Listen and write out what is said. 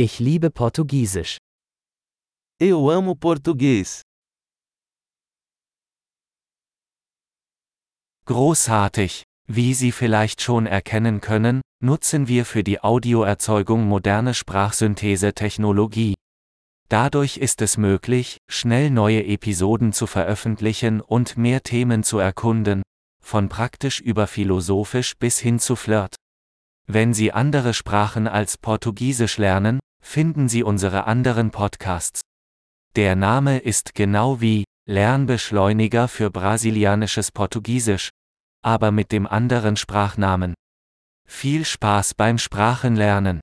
Ich liebe Portugiesisch. Eu amo português. Großartig! Wie Sie vielleicht schon erkennen können, nutzen wir für die Audioerzeugung moderne Sprachsynthese-Technologie. Dadurch ist es möglich, schnell neue Episoden zu veröffentlichen und mehr Themen zu erkunden, von praktisch über philosophisch bis hin zu Flirt. Wenn Sie andere Sprachen als Portugiesisch lernen, finden Sie unsere anderen Podcasts. Der Name ist genau wie Lernbeschleuniger für brasilianisches Portugiesisch, aber mit dem anderen Sprachnamen. Viel Spaß beim Sprachenlernen!